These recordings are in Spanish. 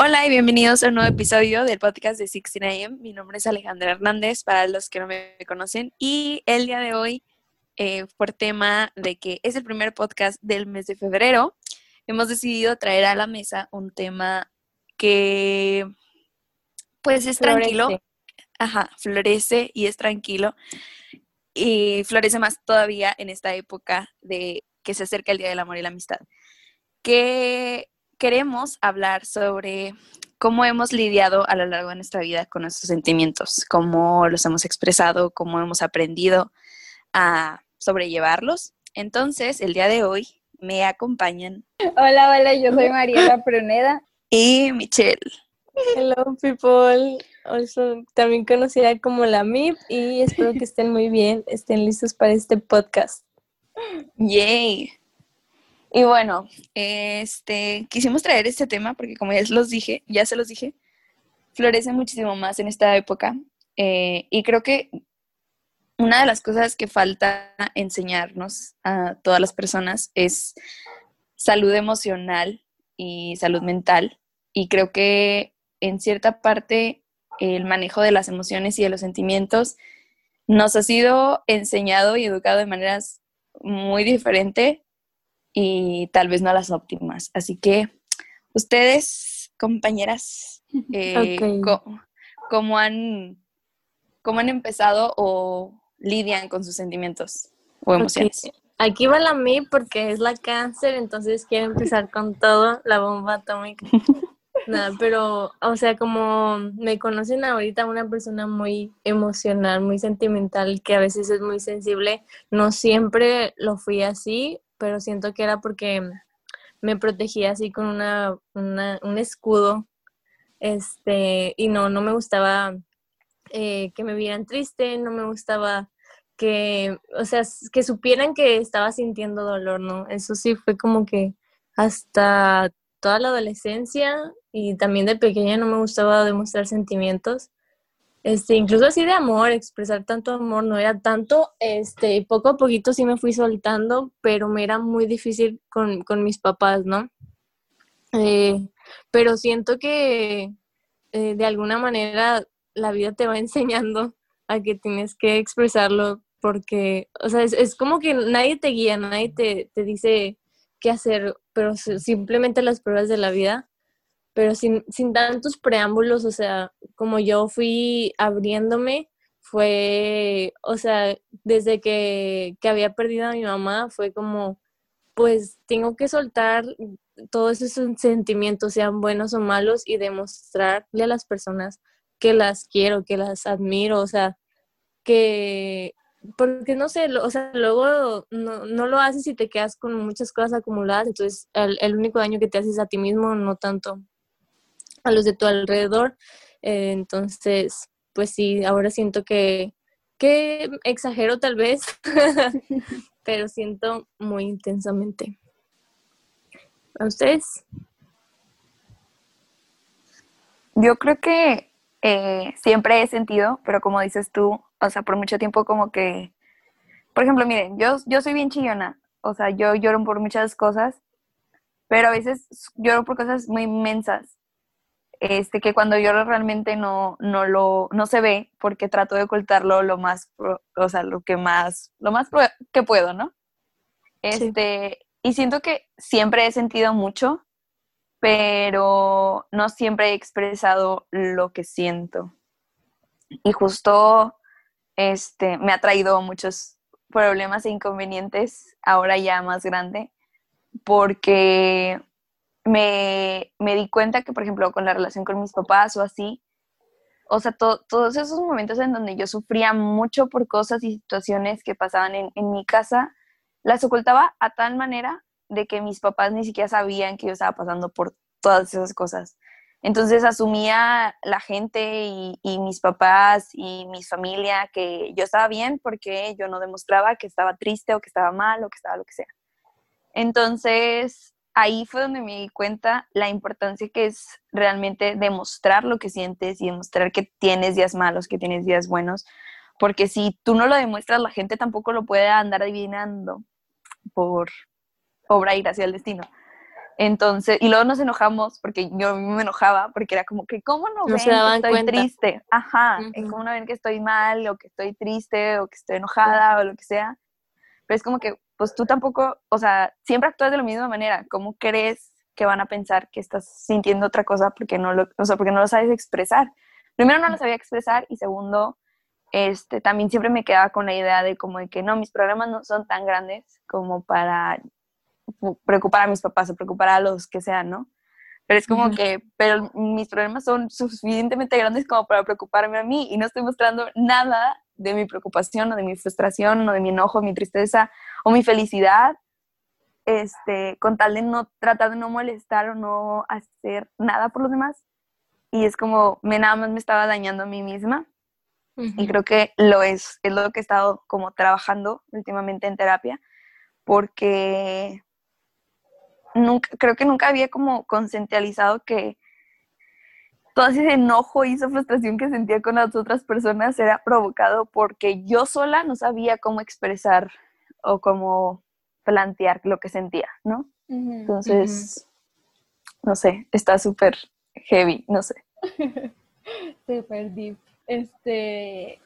Hola y bienvenidos a un nuevo episodio del podcast de 16am. Mi nombre es Alejandra Hernández, para los que no me conocen. Y el día de hoy, eh, por tema de que es el primer podcast del mes de febrero, hemos decidido traer a la mesa un tema que, pues, es tranquilo. Ajá, florece y es tranquilo. Y florece más todavía en esta época de que se acerca el Día del Amor y la Amistad. Que queremos hablar sobre cómo hemos lidiado a lo largo de nuestra vida con nuestros sentimientos, cómo los hemos expresado, cómo hemos aprendido a sobrellevarlos. Entonces, el día de hoy me acompañan. Hola, hola, yo soy Mariela Pruneda. Y Michelle. Hello, people. Also, también conocida como la MIP y espero que estén muy bien, estén listos para este podcast. Yay. Y bueno, este, quisimos traer este tema porque como ya los dije, ya se los dije, florece muchísimo más en esta época. Eh, y creo que una de las cosas que falta enseñarnos a todas las personas es salud emocional y salud mental. Y creo que en cierta parte el manejo de las emociones y de los sentimientos nos ha sido enseñado y educado de maneras muy diferentes y tal vez no las óptimas. Así que ustedes, compañeras, eh, ¿cómo, han, ¿cómo han empezado o lidian con sus sentimientos o emociones? Aquí va la mí porque es la cáncer, entonces quiero empezar con todo, la bomba atómica. Nada, pero, o sea, como me conocen ahorita una persona muy emocional, muy sentimental, que a veces es muy sensible, no siempre lo fui así, pero siento que era porque me protegía así con una, un escudo, este, y no, no me gustaba eh, que me vieran triste, no me gustaba que, o sea, que supieran que estaba sintiendo dolor, ¿no? Eso sí fue como que hasta toda la adolescencia y también de pequeña no me gustaba demostrar sentimientos. Este, incluso así de amor, expresar tanto amor no era tanto, este, poco a poquito sí me fui soltando, pero me era muy difícil con, mis papás, ¿no? Eh, pero siento que eh, de alguna manera la vida te va enseñando a que tienes que expresarlo porque, o sea, es, como que nadie te guía, nadie te, te dice qué hacer, pero simplemente las pruebas de la vida pero sin, sin tantos preámbulos, o sea, como yo fui abriéndome, fue, o sea, desde que, que había perdido a mi mamá, fue como, pues tengo que soltar todos esos sentimientos, sean buenos o malos, y demostrarle a las personas que las quiero, que las admiro, o sea, que, porque no sé, o sea, luego no, no lo haces y te quedas con muchas cosas acumuladas, entonces el, el único daño que te haces a ti mismo, no tanto a los de tu alrededor. Eh, entonces, pues sí, ahora siento que, que exagero tal vez, pero siento muy intensamente. ¿A ustedes? Yo creo que eh, siempre he sentido, pero como dices tú, o sea, por mucho tiempo como que, por ejemplo, miren, yo, yo soy bien chillona, o sea, yo lloro por muchas cosas, pero a veces lloro por cosas muy inmensas este, que cuando lloro realmente no, no, lo, no se ve porque trato de ocultarlo lo más, o sea, lo que más, lo más que puedo, ¿no? Este, y siento que siempre he sentido mucho, pero no siempre he expresado lo que siento. Y justo este, me ha traído muchos problemas e inconvenientes ahora ya más grande, porque me, di cuenta que, por ejemplo, con la relación con mis papás o así, o sea, todos esos momentos en donde yo sufría mucho por cosas y situaciones que pasaban en, en, mi casa, las ocultaba a tal manera de que mis papás ni siquiera sabían que yo estaba pasando por todas esas cosas. Entonces asumía la gente y, y, mis papás y mi familia que yo estaba bien porque yo no demostraba que estaba triste o que estaba mal o que estaba lo que sea. Entonces, ahí fue donde me di cuenta la importancia que es realmente demostrar lo que sientes y demostrar que tienes días malos, que tienes días buenos, porque si tú no lo demuestras, la gente tampoco lo puede andar adivinando por obra y gracia del destino. Entonces, y luego nos enojamos porque yo me enojaba porque era como que, ¿cómo no, No ven que estoy cuenta. triste? Ajá, Ujú. ¿cómo no ven que estoy mal o que estoy triste o que estoy enojada o lo que sea? Pero es como que, pues tú tampoco, o sea, siempre actúas de la misma manera. ¿Cómo crees que van a pensar que estás sintiendo otra cosa porque no lo, o sea, porque no lo sabes expresar? Primero no lo sabía expresar y segundo, este, también siempre me quedaba con la idea de como de que no, mis problemas no son tan grandes como para preocupar a mis papás o preocupar a los que sean, ¿no? Pero es como Ujú. que, pero mis problemas son suficientemente grandes como para preocuparme a mí y no estoy mostrando nada de mi preocupación o de mi frustración o de mi enojo, mi tristeza o mi felicidad, este, con tal de no tratar de no molestar o no hacer nada por los demás. Y es como, me nada más me estaba dañando a mí misma. Y creo que lo es, es lo que he estado como trabajando últimamente en terapia, porque nunca, creo que nunca había como conceptualizado que todo ese enojo y esa frustración que sentía con las otras personas era provocado porque yo sola no sabía cómo expresar o cómo plantear lo que sentía, ¿no? Entonces, no sé, está súper heavy, no sé. Super deep. Este,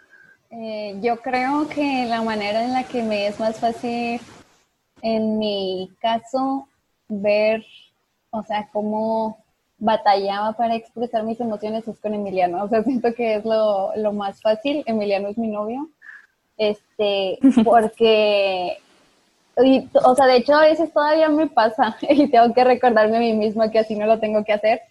eh, yo creo que la manera en la que me es más fácil, en mi caso, ver, o sea, cómo batallaba para expresar mis emociones es con Emiliano. O sea, siento que es lo, lo más fácil. Emiliano es mi novio. Este, porque, y, o sea, de hecho a veces todavía me pasa y tengo que recordarme a mí misma que así no lo tengo que hacer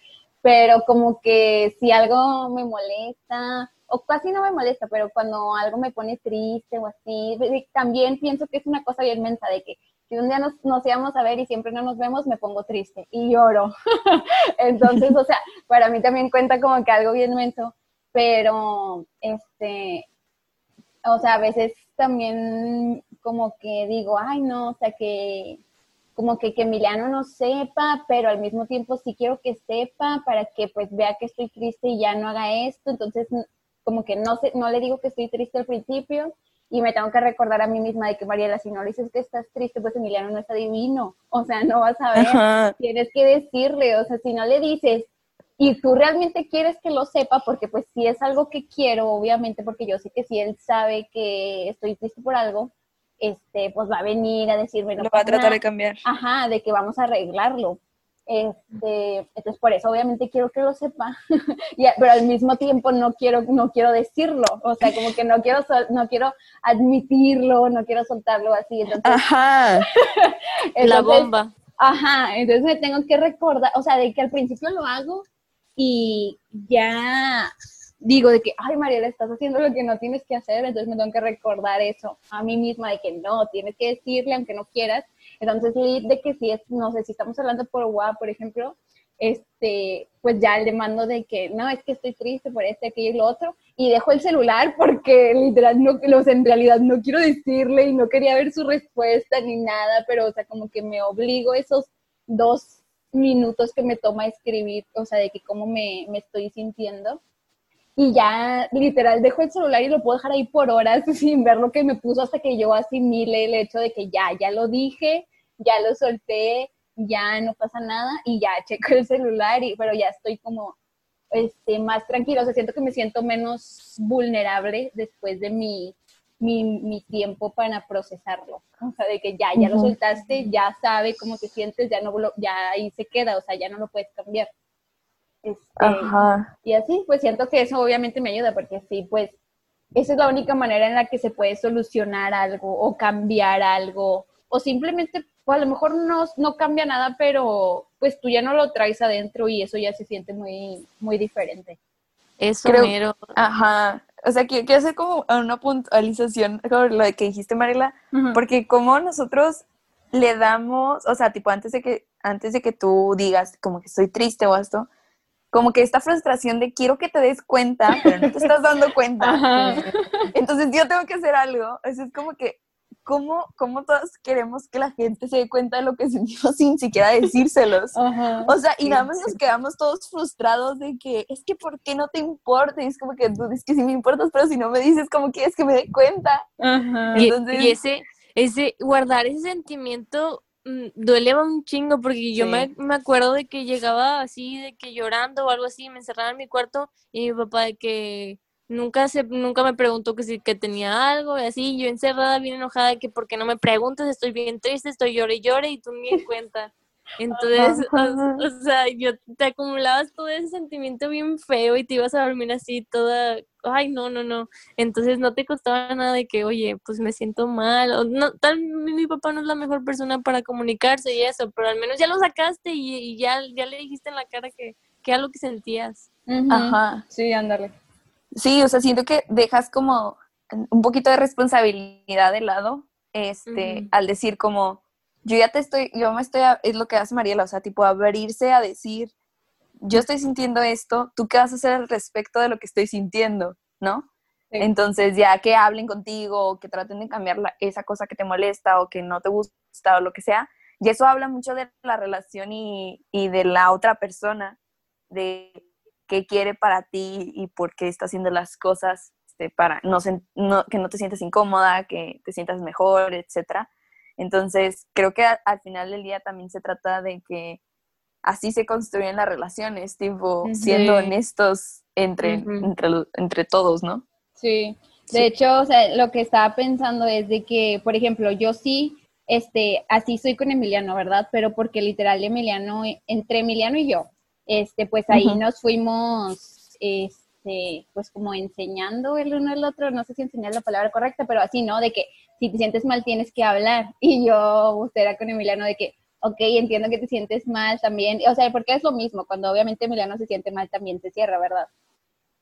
pero como que si algo me molesta, o casi no me molesta, pero cuando algo me pone triste o así, también pienso que es una cosa bien mensa de que si un día nos, nos íbamos a ver y siempre no nos vemos, me pongo triste y lloro. Entonces, o sea, para mí también cuenta como que algo bien menso, pero este, o sea, a veces también como que digo, ay, no, o sea, que como que, que Emiliano no sepa, pero al mismo tiempo sí quiero que sepa para que pues vea que estoy triste y ya no haga esto. Entonces, como que no, sé, no le digo que estoy triste al principio y me tengo que recordar a mí misma de que Mariela, si no le dices que estás triste, pues Emiliano no está divino. O sea, no vas a ver, Ajá. tienes que decirle, o sea, si no le dices y tú realmente quieres que lo sepa, porque pues si es algo que quiero, obviamente, porque yo sé que si él sabe que estoy triste por algo, este, pues va a venir a decirme, no Lo va a tratar nada. de cambiar. Ajá, de que vamos a arreglarlo. Este, entonces por eso obviamente quiero que lo sepa, pero al mismo tiempo no quiero, no quiero decirlo, o sea, como que no quiero, sol- no quiero admitirlo, no quiero soltarlo así, entonces, Ajá. La bomba. Ajá, entonces me tengo que recordar, o sea, de que al principio lo hago y ya digo de que, ay Mariela, estás haciendo lo que no tienes que hacer, entonces me tengo que recordar eso a mí misma de que no, tienes que decirle aunque no quieras. Entonces, lead de que si es, no sé, si estamos hablando por WhatsApp, por ejemplo, este, pues ya le mando de que no, es que estoy triste por este, aquello y lo otro, y dejo el celular porque literal no, sea, en realidad no quiero decirle y no quería ver su respuesta ni nada, pero o sea, como que me obligo esos dos minutos que me toma escribir, o sea, de que cómo me, me estoy sintiendo. Y ya literal dejo el celular y lo puedo dejar ahí por horas sin ver lo que me puso hasta que yo asimile el hecho de que ya, ya lo dije, ya lo solté, ya no pasa nada y ya checo el celular, y, pero ya estoy como este, más tranquila, o sea, siento que me siento menos vulnerable después de mi, mi, mi tiempo para procesarlo. O sea, de que ya, ya lo soltaste, ya sabe cómo te sientes, ya, no lo, ya ahí se queda, o sea, ya no lo puedes cambiar. Este, Ajá. y así, pues siento que eso obviamente me ayuda, porque sí, pues esa es la única manera en la que se puede solucionar algo o cambiar algo, o simplemente, pues a lo mejor no, no cambia nada, pero pues tú ya no lo traes adentro y eso ya se siente muy, muy diferente. Eso Creo- mero. Ajá. O sea, que quiero hacer como una puntualización con lo que dijiste, Mariela, porque como nosotros le damos, o sea, tipo antes de que antes de que tú digas como que estoy triste o esto, como que esta frustración de quiero que te des cuenta, pero no te estás dando cuenta. Ajá. Entonces yo tengo que hacer algo. Eso es como que ¿cómo, cómo todos queremos que la gente se dé cuenta de lo que sentimos sin siquiera decírselos? Ajá. O sea, y nada más nos sí. quedamos todos frustrados de que es que ¿por qué no te importa? Y es como que tú dices que sí me importas, pero si no me dices, ¿cómo quieres que me dé cuenta? Ajá. Y, Entonces- y ese, ese, guardar ese sentimiento mm, duele un chingo porque yo Sí. me, me acuerdo de que llegaba así, de que llorando o algo así, me encerraba en mi cuarto y mi papá de que nunca se, nunca me preguntó que si que tenía algo y así, yo encerrada bien enojada que porque no me preguntas, estoy bien triste, estoy llore y llore y tú ni en cuenta. Entonces, o, o sea, yo te acumulabas todo ese sentimiento bien feo y te ibas a dormir así toda, ay, no, no, no. Entonces no te costaba nada de que, oye, pues me siento mal. O no, tal mi, mi papá no es la mejor persona para comunicarse y eso, pero al menos ya lo sacaste y, y ya, ya le dijiste en la cara que, que era lo que sentías. Ujú. Ajá. Sí, ándale. Sí, o sea, siento que dejas como un poquito de responsabilidad de lado, este, al decir como, yo ya te estoy, yo me estoy, a- es lo que hace Mariela, o sea, tipo abrirse a decir, yo estoy sintiendo esto, ¿tú qué vas a hacer al respecto de lo que estoy sintiendo? ¿No? Sí. Entonces, ya que hablen contigo, o que traten de cambiar la- esa cosa que te molesta o que no te gusta o lo que sea, y eso habla mucho de la relación y, y de la otra persona, de qué quiere para ti y por qué está haciendo las cosas este, para no, sen- no- que no te sientas incómoda, que te sientas mejor, etcétera. Entonces, creo que a- al final del día también se trata de que así se construyen las relaciones, tipo, siendo honestos entre, entre, todos, ¿no? Sí, de Sí. hecho, o sea, lo que estaba pensando es de que, por ejemplo, yo sí, este, así soy con Emiliano, ¿verdad? Pero porque literal Emiliano, entre Emiliano y yo, este, pues ahí nos fuimos, este, pues como enseñando el uno al otro, no sé si enseñar la palabra correcta, pero así, ¿no? De que si te sientes mal tienes que hablar. Y yo, usted era con Emiliano de que, ok, entiendo que te sientes mal también, o sea, porque es lo mismo, cuando obviamente Emiliano se siente mal también se cierra, ¿verdad?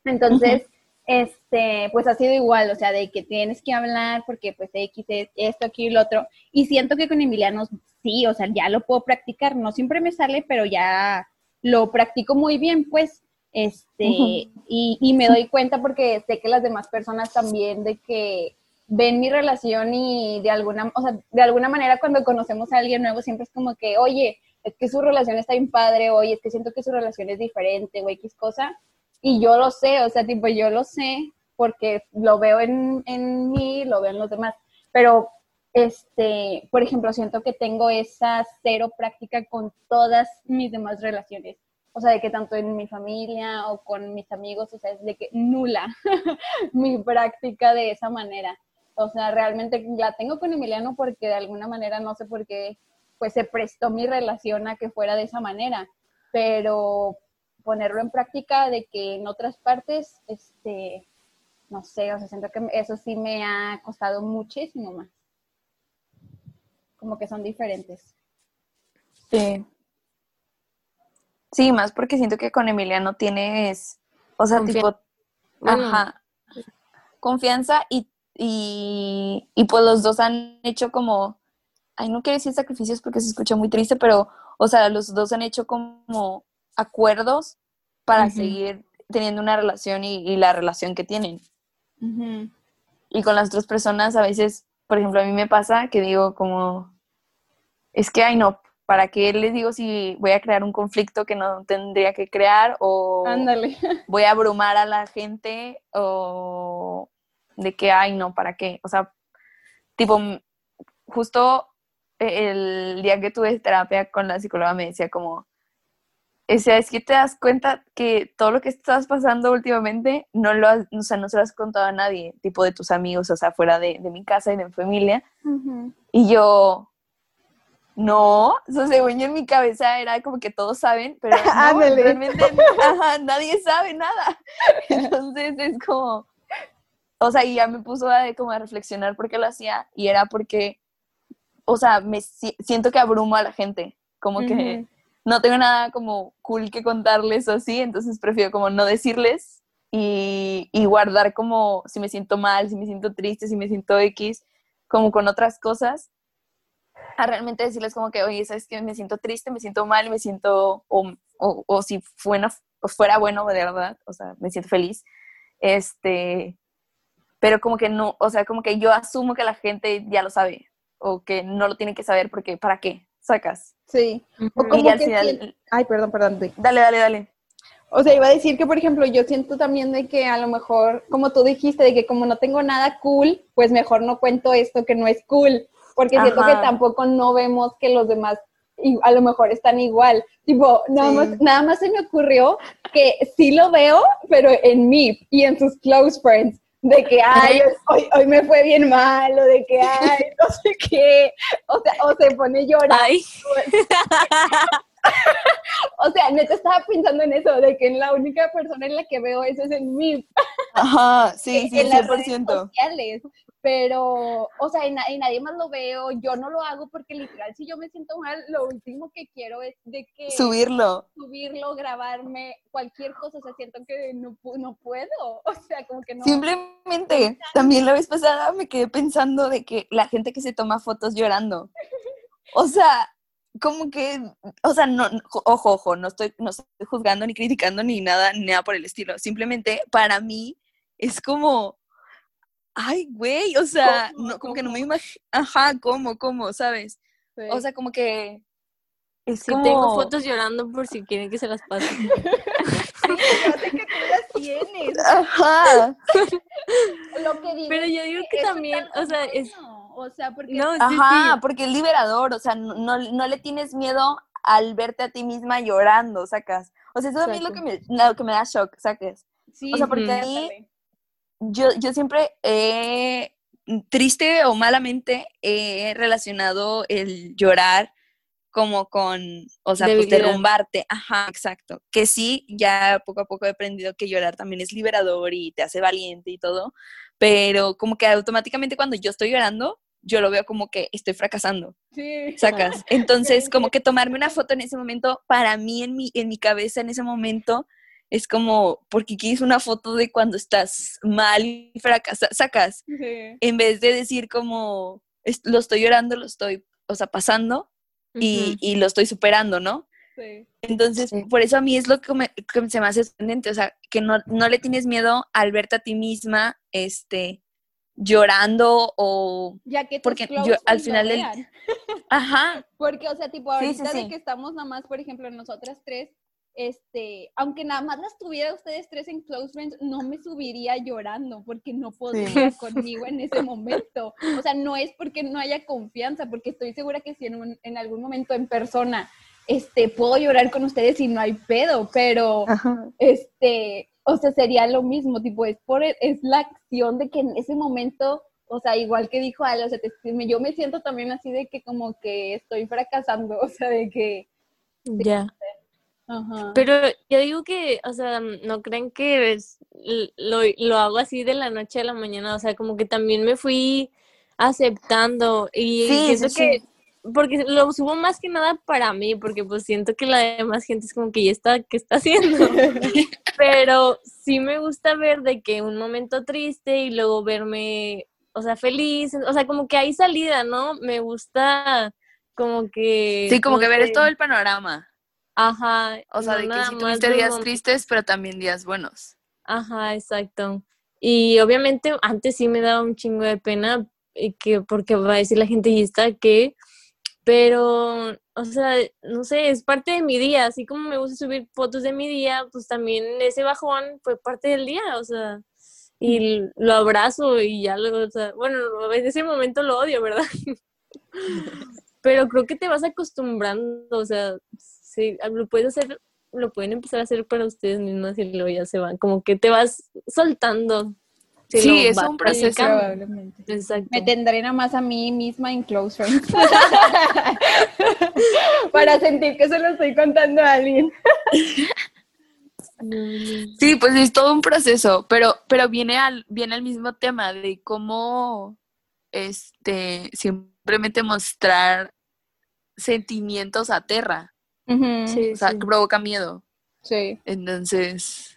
Entonces, este, pues ha sido igual, o sea, de que tienes que hablar porque pues X es esto, aquí y lo otro. Y siento que con Emiliano sí, o sea, ya lo puedo practicar, no siempre me sale, pero ya lo practico muy bien, pues, este, y, y me doy cuenta porque sé que las demás personas también de que ven mi relación y de alguna, o sea, de alguna manera cuando conocemos a alguien nuevo siempre es como que, oye, es que su relación está bien padre, oye, es que siento que su relación es diferente, o X cosa, y yo lo sé, o sea, tipo, yo lo sé porque lo veo en, en mí, lo veo en los demás, pero, este, por ejemplo, siento que tengo esa cero práctica con todas mis demás relaciones, o sea, de que tanto en mi familia o con mis amigos, o sea, es de que nula mi práctica de esa manera. O sea, realmente la tengo con Emiliano porque de alguna manera, no sé por qué, pues se prestó mi relación a que fuera de esa manera, pero ponerlo en práctica de que en otras partes, este, no sé, o sea, siento que eso sí me ha costado muchísimo más. Como que son diferentes. Sí. Sí, más porque siento que con Emiliano tienes, o sea, tipo, Bueno. ajá, confianza y, y, y pues los dos han hecho como, ay, no quiero decir sacrificios porque se escucha muy triste, pero, o sea, los dos han hecho como acuerdos para seguir teniendo una relación y, y la relación que tienen. Ujú. Y con las otras personas a veces, por ejemplo, a mí me pasa que digo como, es que, ay, no, ¿para qué les digo si voy a crear un conflicto que no tendría que crear o Ándale. voy a abrumar a la gente o de que, ay, no, ¿para qué? O sea, tipo, justo el día que tuve terapia con la psicóloga me decía como, o sea, es que te das cuenta que todo lo que estás pasando últimamente no lo has, o sea, no se lo has contado a nadie, tipo de tus amigos, o sea, fuera de, de mi casa y de mi familia. Y yo, no, o sea, según yo en mi cabeza era como que todos saben, pero no, realmente ajá, nadie sabe nada. Entonces es como, o sea, y ya me puso a, como a reflexionar por qué lo hacía y era porque, o sea, me si- siento que abrumo a la gente, como que no tengo nada como cool que contarles o así, entonces prefiero como no decirles y, y guardar como si me siento mal, si me siento triste, si me siento X, como con otras cosas, a realmente decirles como que, oye, ¿sabes qué? Me siento triste, me siento mal, me siento, o, o, o si fuera, o fuera bueno de verdad, o sea, me siento feliz, este, pero como que no, o sea, como que yo asumo que la gente ya lo sabe, o que no lo tiene que saber porque, ¿para qué? Sacas. Sí. O como Y al que final, sien- Ay, perdón, perdón. di. dale, dale, dale. O sea, iba a decir que, por ejemplo, yo siento también de que a lo mejor, como tú dijiste, de que como no tengo nada cool, pues mejor no cuento esto que no es cool. Porque siento que Ajá. tampoco no vemos que los demás a lo mejor están igual. Tipo, nada, Sí. más, nada más se me ocurrió que sí lo veo, pero en mí y en sus close friends. De que, ay, hoy, hoy me fue bien mal, o de que, ay, no sé qué. O sea, o se pone. Ay, O sea, neta estaba pensando en eso, de que la única persona en la que veo eso es en mí. Ajá, sí, sí, en las redes 100%. sociales. Pero, o sea, na- en nadie más lo veo, yo no lo hago porque literal, si yo me siento mal, lo último que quiero es de que Subirlo. subirlo, grabarme, cualquier cosa, o sea, siento que no, no puedo, o sea, como que no. Simplemente, también la vez pasada me quedé pensando de que la gente que se toma fotos llorando. O sea, como que, o sea, no, no- ojo, ojo, no estoy, no estoy juzgando ni criticando ni nada, ni nada por el estilo. Simplemente para mí es como, ay, güey, o sea, ¿Cómo? no, como que no me imagino, ajá, ¿cómo, cómo, sabes? Sí. O sea, como que es sí como... tengo fotos llorando por si quieren que se las pase. Sí, sé que tú las tienes. Ajá. Lo que digo Pero yo digo que también, o sea, es... o sea, porque No, sí, Ajá, sí. porque es liberador, o sea, no, no, no le tienes miedo al verte a ti misma llorando, sacas. O sea, eso a mí es lo que, me, lo que me da shock, sacas. sí, o sea, porque sí, ahí-. Yo, yo siempre he, triste o malamente, he relacionado el llorar como con, o sea, pues derrumbarte. Ajá, exacto. Que sí, ya poco a poco he aprendido que llorar también es liberador y te hace valiente y todo, pero como que automáticamente cuando yo estoy llorando, yo lo veo como que estoy fracasando. Sí. sacas. Entonces, como que tomarme una foto en ese momento, para mí, en mi, en mi cabeza, en ese momento, es como, porque quieres una foto de cuando estás mal y fracasas, sacas, Sí. en vez de decir como, "Es- lo estoy llorando, lo estoy, o sea, pasando y, lo estoy superando, ¿no? Sí. Entonces, Sí. por eso a mí es lo que, me- que se me hace sorprendente, o sea, que no, no le tienes miedo al verte a ti misma, este, llorando o, Ya que Porque yo, al final del- ajá, Porque, o sea, tipo, Sí, ahorita sí, de que estamos nada más, por ejemplo, nosotras tres, este, aunque nada más las tuviera ustedes tres en Close Friends, no me subiría llorando porque no podría conmigo en ese momento. O sea, no es porque no haya confianza, porque estoy segura que si en, un- en algún momento en persona, este, puedo llorar con ustedes y no hay pedo, pero ajá. este, o sea, sería lo mismo, tipo, es por, es la acción de que en ese momento, o sea, igual que dijo Ale, o sea, te- me- yo me siento también así de que como que estoy fracasando, o sea, de que, Ya. Ajá. Pero yo digo que, o sea, no creen que es- lo, lo hago así de la noche a la mañana, o sea, como que también me fui aceptando y Sí, siento sí, que, porque lo subo más que nada para mí, porque pues siento que la demás gente es como que ya está, ¿qué está haciendo? Pero sí me gusta ver de que un momento triste y luego verme, o sea, feliz, o sea, como que hay salida, ¿no? Me gusta como que... Sí, como no que ver todo el panorama. Ajá. O sea, no de que sí tuviste días tristes, pero también días buenos. Ajá, exacto. Y obviamente antes sí me daba un chingo de pena y que porque va a decir la gente y está que, pero, o sea, no sé, es parte de mi día, así como me gusta subir fotos de mi día, pues también ese bajón fue parte del día, o sea, y lo abrazo y ya lo, o sea, bueno, en ese momento lo odio, ¿verdad? Pero creo que te vas acostumbrando, o sea, sí, lo puedes hacer, lo pueden empezar a hacer para ustedes mismas y luego ya se van, como que te vas soltando. si Sí, es un proceso. Exacto. Me tendré nada más a mí misma en Close Friends. Para sentir que se lo estoy contando a alguien. Sí, pues es todo un proceso, pero, pero viene al, viene al mismo tema de cómo este simplemente mostrar sentimientos aterra, Sí, o sea, sí. que provoca miedo. Sí. Entonces.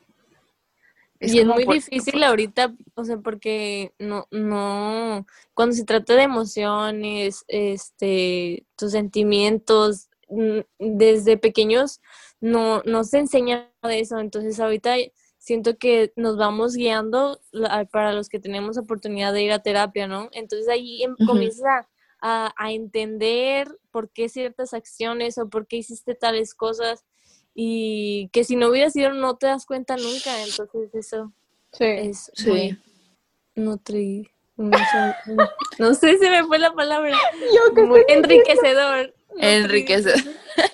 y es muy por- difícil ahorita, o sea, porque no, no, cuando se trata de emociones, este, tus sentimientos, mm, desde pequeños no, no se enseña de eso, entonces ahorita siento que nos vamos guiando para los que tenemos oportunidad de ir a terapia, ¿no? Entonces ahí em- Ujú. comienzas a, entender por qué ciertas acciones o por qué hiciste tales cosas y que si no hubiera sido no te das cuenta nunca, entonces eso Sí. es Sí. muy nutri No sé, se me fue la palabra. Yo que Muy enriquecedor. Enriquecedor.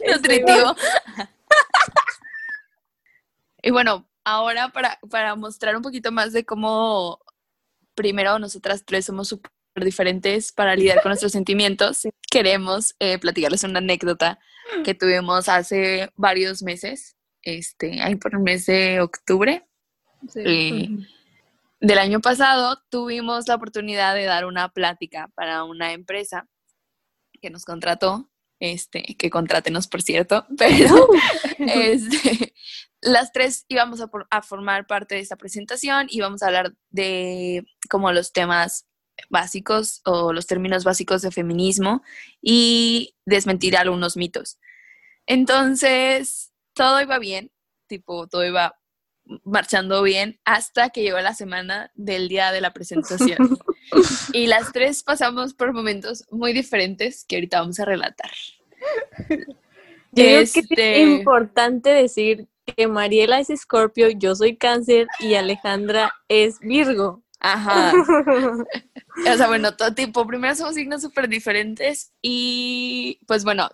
Nutritivo. y bueno, ahora para, para mostrar un poquito más de cómo primero nosotras tres somos diferentes para lidiar con nuestros sentimientos, queremos eh, platicarles una anécdota que tuvimos hace varios meses, este, ahí por el mes de octubre Sí. eh, del año pasado, tuvimos la oportunidad de dar una plática para una empresa que nos contrató, este, que contrátenos por cierto, pero este, las tres íbamos a, por- a formar parte de esta presentación y vamos a hablar de como los temas básicos o los términos básicos de feminismo y desmentir algunos mitos. Entonces, todo iba bien, tipo, todo iba marchando bien hasta que llegó la semana del día de la presentación. y las tres pasamos por momentos muy diferentes que ahorita vamos a relatar. Creo que Este- es importante decir que Mariela es Escorpio, yo soy Cáncer y Alejandra es Virgo. Ajá. O sea, bueno, todo tipo. Primero somos signos súper diferentes y pues bueno,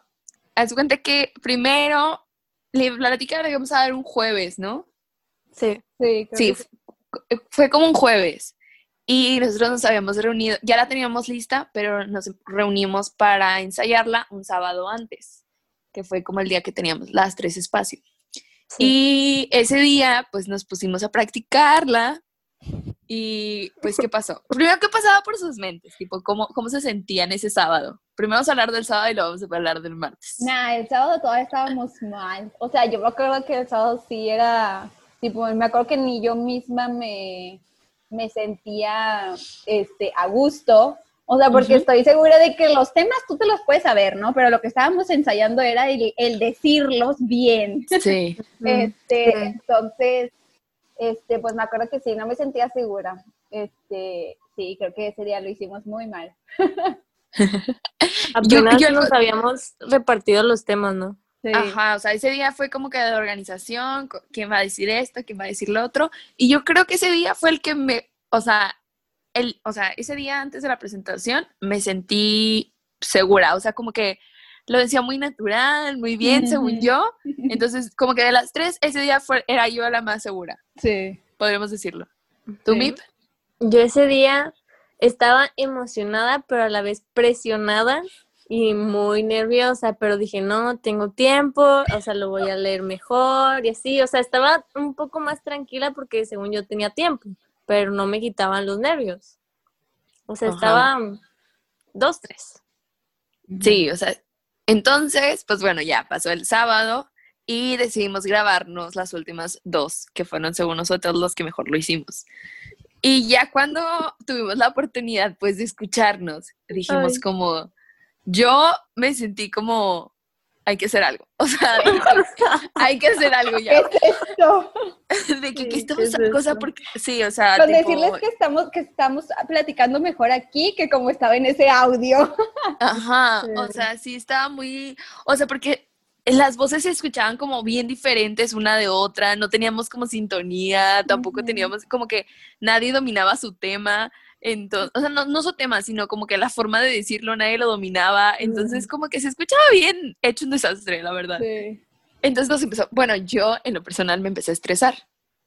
haz cuenta que primero le platicaba que íbamos a dar un jueves, ¿no? Sí. Sí, creo Sí, fue como un jueves y nosotros nos habíamos reunido, ya la teníamos lista, pero nos reunimos para ensayarla un sábado antes, que fue como el día que teníamos las tres espacios. sí. Y ese día, pues nos pusimos a practicarla. Y pues, ¿qué pasó? Primero, ¿qué pasaba por sus mentes? Tipo, ¿cómo, cómo se sentían ese sábado? Primero vamos a hablar del sábado y luego vamos a hablar del martes. Nah, el sábado todavía estábamos mal. O sea, yo me acuerdo que el sábado sí era, tipo, me acuerdo que ni yo misma me, me sentía este, a gusto. O sea, porque estoy segura de que los temas tú te los puedes saber, ¿no? Pero lo que estábamos ensayando era el, el decirlos bien. Sí. Este, sí. entonces, este, pues me acuerdo que sí, no me sentía segura. Este, sí, creo que ese día lo hicimos muy mal. Apenas yo- nos habíamos repartido los temas, ¿no? Sí. Ajá, o sea, ese día fue como que de organización, quién va a decir esto, quién va a decir lo otro. Y yo creo que ese día fue el que me, o sea, el, o sea, ese día antes de la presentación me sentí segura, o sea, como que lo decía muy natural, muy bien, según yo. Entonces, como que de las tres, ese día fue, era yo la más segura, Sí. podríamos decirlo. ¿Tú, Sí. Mip? Yo ese día estaba emocionada, pero a la vez presionada y muy nerviosa, pero dije, no, tengo tiempo, o sea, lo voy a leer mejor y así, o sea, estaba un poco más tranquila porque según yo tenía tiempo, pero no me quitaban los nervios. O sea, Ajá. estaba dos, tres. Sí, o sea, entonces, pues bueno, ya pasó el sábado y decidimos grabarnos las últimas dos, que fueron según nosotros los que mejor lo hicimos. Y ya cuando tuvimos la oportunidad, pues, de escucharnos, dijimos Ay. como, yo me sentí como, hay que hacer algo. O sea, hay que hacer algo ya. ¿Qué es esto? De que, Sí, ¿qué está ¿qué es pasando? cosa esto? porque, sí, o sea, Con tipo, decirles que estamos, que estamos platicando mejor aquí que como estaba en ese audio. Ajá, o sea, sí estaba muy, o sea, porque las voces se escuchaban como bien diferentes una de otra, no teníamos como sintonía, tampoco teníamos como que nadie dominaba su tema, entonces, o sea, no, no su tema, sino como que la forma de decirlo nadie lo dominaba, entonces como que se escuchaba bien hecho un desastre, la verdad. Sí. Entonces nos empezó, bueno, yo en lo personal me empecé a estresar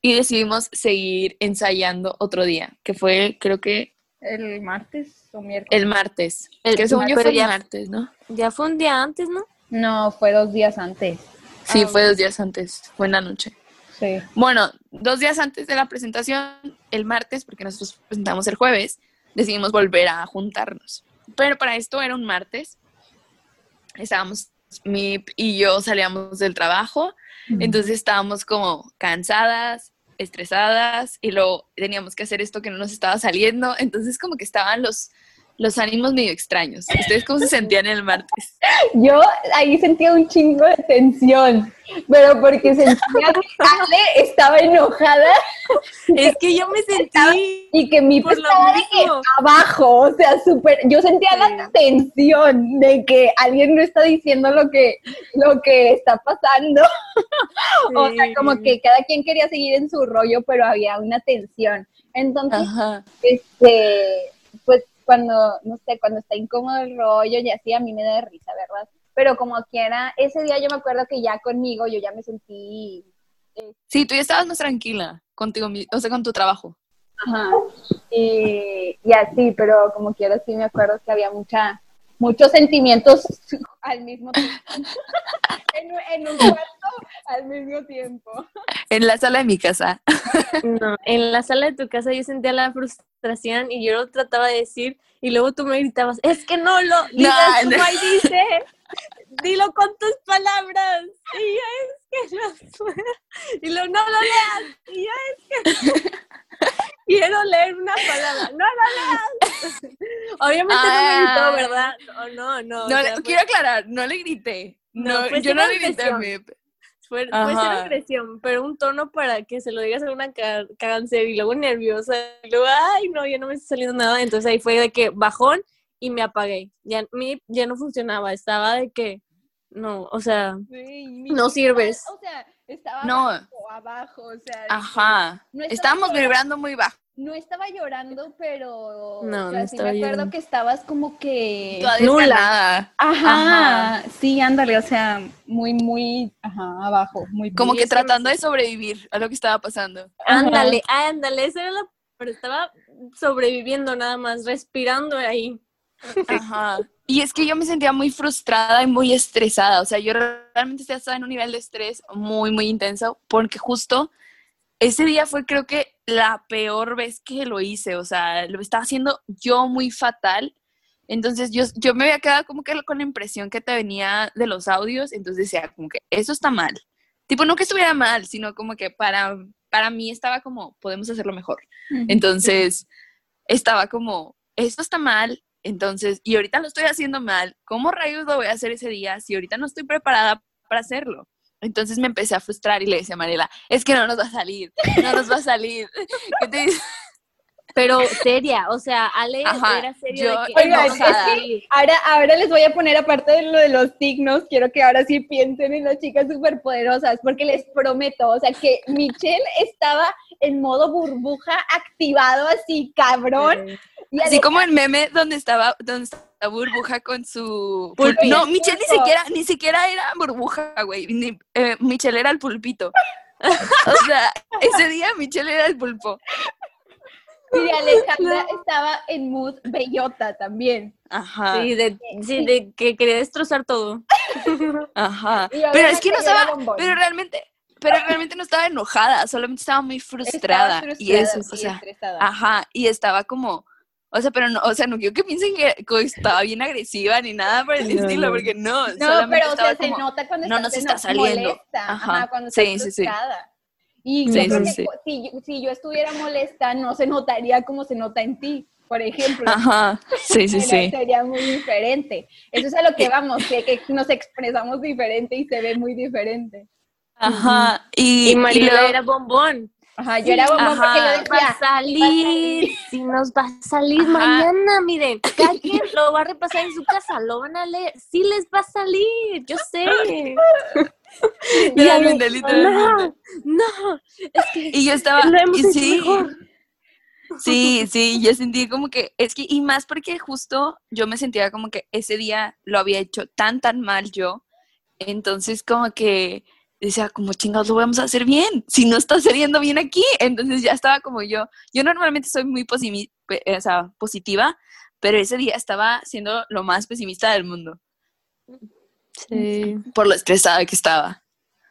y decidimos seguir ensayando otro día, que fue creo que ¿El martes o miércoles? el martes, El- que según yo fue el ya- martes, ¿no? Ya fue un día antes, ¿no? No, fue dos días antes. Sí, Ah, fue dos días antes, fue en la noche. Sí. Bueno, dos días antes de la presentación, el martes, porque nosotros presentamos el jueves, decidimos volver a juntarnos. Pero para esto era un martes. Estábamos, Mip y yo salíamos del trabajo, entonces estábamos como cansadas, estresadas, y luego teníamos que hacer esto que no nos estaba saliendo, entonces como que estaban los, los ánimos medio extraños. ¿Ustedes cómo se sentían el martes? Yo ahí sentía un chingo de tensión, pero porque sentía que Ale estaba enojada Es que yo me sentí y que mi estaba de que abajo, o sea, súper, yo sentía la tensión de que alguien no está diciendo lo que, lo que está pasando, o sea, como que cada quien quería seguir en su rollo, pero había una tensión. Entonces, Ajá. este, cuando, no sé, cuando está incómodo el rollo y así, a mí me da risa, ¿verdad? Pero como quiera, ese día yo me acuerdo que ya conmigo yo ya me sentí... Eh, sí, tú ya estabas más tranquila contigo, o sea, con tu trabajo. Ajá. Y, y así, pero como quiera sí me acuerdo que había mucha muchos sentimientos al mismo tiempo. en, un cuarto al mismo tiempo. En la sala de mi casa. no, en la sala de tu casa yo sentía la frustración y yo lo trataba de decir y luego tú me gritabas, es que no lo digas no, como dice, dilo con tus palabras. Y ya es que no Y luego no lo leas. Y ya es que quiero leer una palabra. No, no leas. Obviamente no me gritó, ah. ¿verdad? O no, no. no quiero aclarar, no le grité. No, yo no le grité a Fue, fue una agresión, pero un tono para que se lo digas a una cáncer y luego nerviosa. Y luego, ay, no, ya no me está saliendo nada. Entonces ahí fue de que bajón y me apagué. Ya, mi, ya no funcionaba. Estaba de que, no, o sea, no sirves. O sea, estaba no. abajo, o sea. Ajá. Estábamos vibrando muy bajo. No estaba llorando, pero no, o sea, sí me acuerdo que estabas como que nula. Ajá, sí, ándale, o sea, muy, muy, ajá, abajo, muy. Como que tratando de sobrevivir a lo que estaba pasando. Ándale, ándale, eso era lo, pero estaba sobreviviendo nada más, respirando ahí. Ajá. Y es que yo me sentía muy frustrada y muy estresada. O sea, yo realmente estaba en un nivel de estrés muy, muy intenso porque justo ese día fue creo que la peor vez que lo hice. O sea, lo estaba haciendo yo muy fatal. Entonces yo, yo me había quedado como que con la impresión que te venía de los audios. Entonces decía como que eso está mal. Tipo, no que estuviera mal, sino como que para, para mí estaba como, podemos hacerlo mejor. Entonces estaba como, esto está mal, entonces, y ahorita lo estoy haciendo mal, ¿cómo rayos lo voy a hacer ese día si ahorita no estoy preparada para hacerlo? Entonces me empecé a frustrar y le decía a Mariela, es que no nos va a salir, no nos va a salir. ¿Qué te Pero seria, o sea, Ale era seria. ahora, ahora les voy a poner, aparte de lo de los signos, quiero que ahora sí piensen en las chicas superpoderosas, porque les prometo, o sea, que Michelle estaba en modo burbuja activado así, cabrón. Así como el meme donde estaba, donde estaba burbuja con su No, Michelle ni siquiera, ni siquiera era burbuja, güey. Eh, Michelle era el pulpito. o sea, ese día Michelle era el pulpo. Y Alejandra estaba en mood bellota también. Ajá. Sí, de, de que quería destrozar todo. Ajá. Pero es que no estaba, pero realmente, pero realmente no estaba enojada, solamente estaba muy frustrada. y eso, o sea, ajá, y estaba como, o sea, pero no, o sea, no quiero que piensen que estaba bien agresiva ni nada por el estilo, porque no. No, pero o sea, se nota cuando no nos está saliendo. Molesta, ajá. cuando está sí, sí, Y yo creo que si, si, yo estuviera molesta, no se notaría como se nota en ti, por ejemplo. Ajá, sí, sí, sí. Sería muy diferente. Eso es a lo que vamos, que, que nos expresamos diferente y se ve muy diferente. Ajá, y, y María era bombón. Ajá, yo era bombón porque yo decía, va a salir, si nos va a salir mañana, miren, cada quien lo va a repasar en su casa, lo van a leer, sí les va a salir, yo sé. y a mí, no, no, es que y yo estaba, y sí, sí, sí, yo sentí como que, es que, y más porque justo yo me sentía como que ese día lo había hecho tan, tan mal yo, entonces como que decía, como chingados lo vamos a hacer bien, si no está saliendo bien aquí. Entonces ya estaba como yo. Yo normalmente soy muy positiva, pero ese día estaba siendo lo más pesimista del mundo. Sí. Por lo estresada que estaba.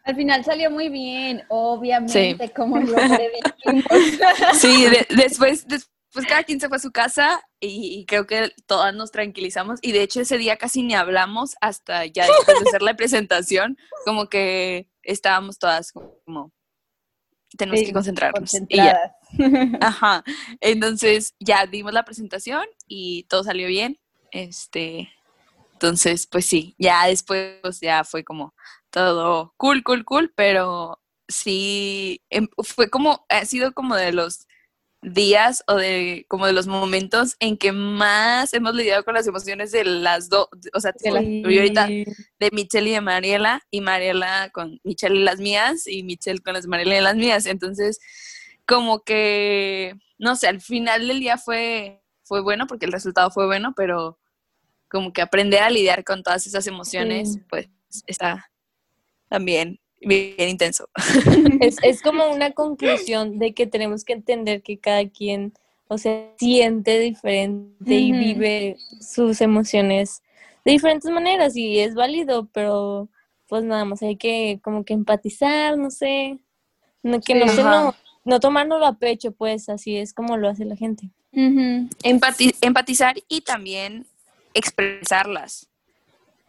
Al final salió muy bien, obviamente, como lo Sí, después, después cada quien se fue a su casa y, creo que todas nos tranquilizamos. Y de hecho ese día casi ni hablamos hasta ya después de hacer la presentación, como que estábamos todas como, tenemos que concentrarnos. Ajá. Entonces ya dimos la presentación y todo salió bien. Este, entonces, pues sí, ya después pues, ya fue como todo cool, cool, cool, pero sí, em, fue como, ha sido como de los días o de como de los momentos en que más hemos lidiado con las emociones de las dos, o sea, de ahorita de Michelle y de Mariela y Mariela con Michelle y las mías y Michelle con las Mariela y las mías. Entonces, como que, no sé, al final del día fue, fue bueno porque el resultado fue bueno, pero como que aprender a lidiar con todas esas emociones, Sí. pues está también bien intenso. Es, es como una conclusión de que tenemos que entender que cada quien, o sea, siente diferente y vive sus emociones de diferentes maneras y es válido, pero pues nada más hay que como que empatizar, no sé, no, que no Sí. se no, no tomárnoslo a pecho, pues así es como lo hace la gente. Empati- empatizar y también expresarlas,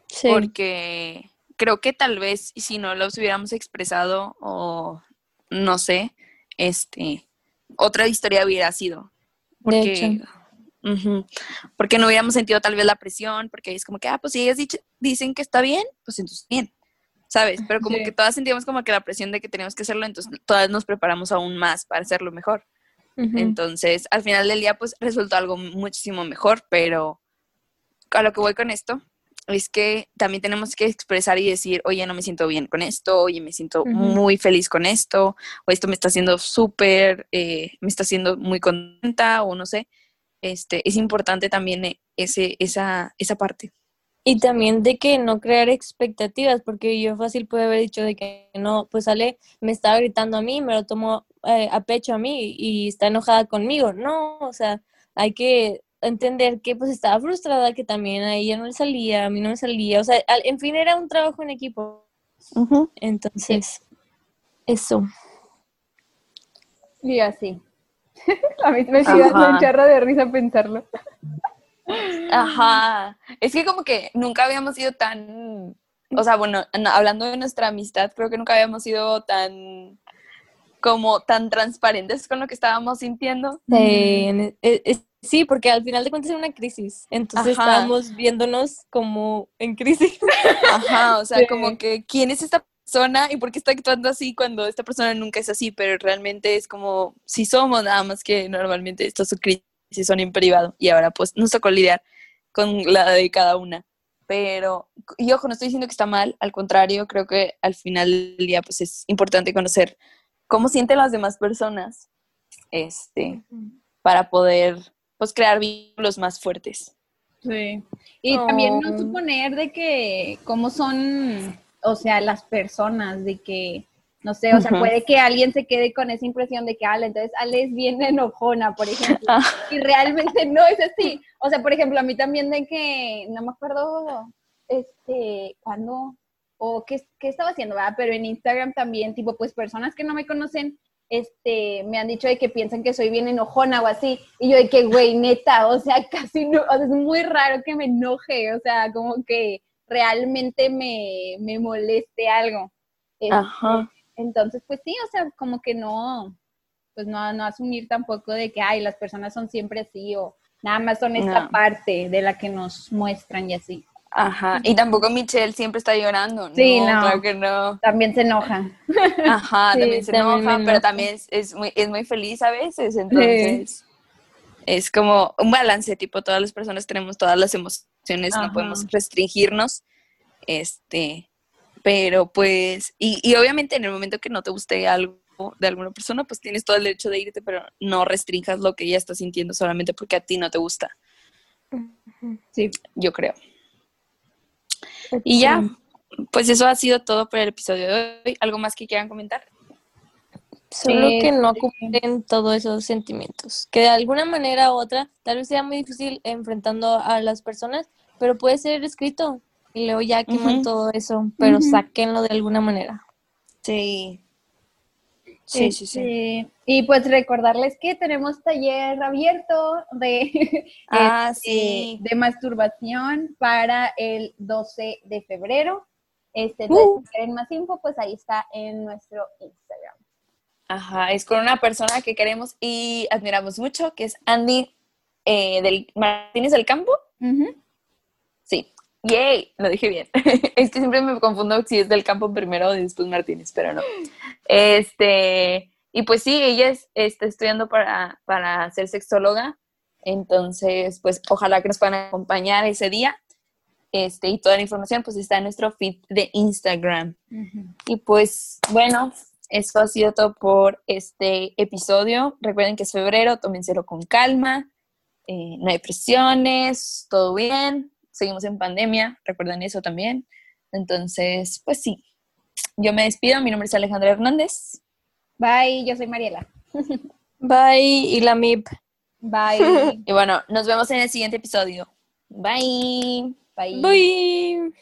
Sí. porque creo que tal vez si no los hubiéramos expresado o no sé, este, otra historia hubiera sido. De Porque, porque no hubiéramos sentido tal vez la presión, porque es como que, ah, pues si ellas dicho- dicen que está bien, pues entonces bien, ¿sabes? Pero como Sí. que todas sentíamos como que la presión de que teníamos que hacerlo, entonces todas nos preparamos aún más para hacerlo mejor. Entonces, al final del día, pues resultó algo muchísimo mejor, pero a lo que voy con esto es que también tenemos que expresar y decir, oye, no me siento bien con esto, oye, me siento muy feliz con esto, o esto me está haciendo súper, eh, me está haciendo muy contenta, o no sé. Este, es importante también eh, ese, esa, esa parte. Y también de que no crear expectativas, porque yo fácil puede haber dicho de que no, pues Ale me estaba gritando a mí, me lo tomó eh, a pecho a mí y está enojada conmigo. No, o sea, hay que entender que pues estaba frustrada, que también a ella no le salía, a mí no me salía. O sea, al- en fin, era un trabajo en equipo. Entonces, eso. Y así. A mí me sigue un charro de risa pensarlo. Ajá. Es que como que nunca habíamos sido tan, o sea, bueno, no, hablando de nuestra amistad, creo que nunca habíamos sido tan, como tan transparentes con lo que estábamos sintiendo. En- eh, sí, porque al final de cuentas era una crisis. Entonces Ajá. estábamos viéndonos como en crisis. Ajá, o sea, Sí. como que quién es esta persona y por qué está actuando así cuando esta persona nunca es así, pero realmente es como si somos, nada más que normalmente estas crisis son en privado y ahora pues nos tocó lidiar con la de cada una. Pero, y ojo, no estoy diciendo que está mal, al contrario, creo que al final del día pues es importante conocer cómo sienten las demás personas, este, para poder pues crear vínculos más fuertes. Sí. Y también no Oh. suponer de que cómo son, o sea, las personas, de que, no sé, o sea, puede que alguien se quede con esa impresión de que Ale, entonces Ale es bien enojona, por ejemplo. Ah. Y realmente no es así. O sea, por ejemplo, a mí también de que, no me acuerdo, este, cuándo, o qué, qué estaba haciendo, ¿verdad? Pero en Instagram también, tipo, pues personas que no me conocen, este, me han dicho de que piensan que soy bien enojona o así, y yo de que, güey, neta, o sea, casi no, o sea, es muy raro que me enoje, o sea, como que realmente me, me moleste algo. Este, Ajá. Entonces, pues sí, o sea, como que no, pues no, no asumir tampoco de que, ay, las personas son siempre así, o nada más son esta No. parte de la que nos muestran y así. Ajá, y tampoco Michelle siempre está llorando. Sí, no. Claro que no. También se enoja. Ajá, Sí, también se también enoja, pero también es, es muy, es muy feliz a veces, entonces es como un balance, tipo, todas las personas tenemos todas las emociones, Ajá. no podemos restringirnos, este, pero pues, y, y obviamente en el momento que no te guste algo de alguna persona, pues tienes todo el derecho de irte, pero no restringas lo que ella está sintiendo solamente porque a ti no te gusta, Sí. yo creo. Y ya, pues eso ha sido todo por el episodio de hoy. ¿Algo más que quieran comentar? Solo que no ocupen todos esos sentimientos. Que de alguna manera u otra, tal vez sea muy difícil enfrentando a las personas, pero puede ser escrito. Y luego ya queman Ujú. todo eso, pero Ujú. sáquenlo de alguna manera. Sí. Sí, sí, sí. Este, Y pues recordarles que tenemos taller abierto de, Ah, este, sí. de masturbación para el 12 de febrero. Este, Uh. si quieren más info, pues ahí está en nuestro Instagram. Ajá, es con una persona que queremos y admiramos mucho, que es Andy eh, del Martínez del Campo. Sí. Yay, lo dije bien. es que siempre me confundo si es del campo primero y después Martínez, pero no. Este, y pues sí, ella es, está estudiando para, para ser sexóloga, entonces pues ojalá que nos puedan acompañar ese día. Este, y toda la información pues está en nuestro feed de Instagram. Y pues bueno, eso ha sido todo por este episodio. Recuerden que es febrero, tómenselo con calma. eh, no hay presiones, todo bien, seguimos en pandemia, recuerden eso también. Entonces, pues sí, yo me despido, mi nombre es Alejandra Hernández. Bye, yo soy Mariela. Bye, y la MIP. Bye. Y bueno, nos vemos en el siguiente episodio. Bye. Bye. Bye.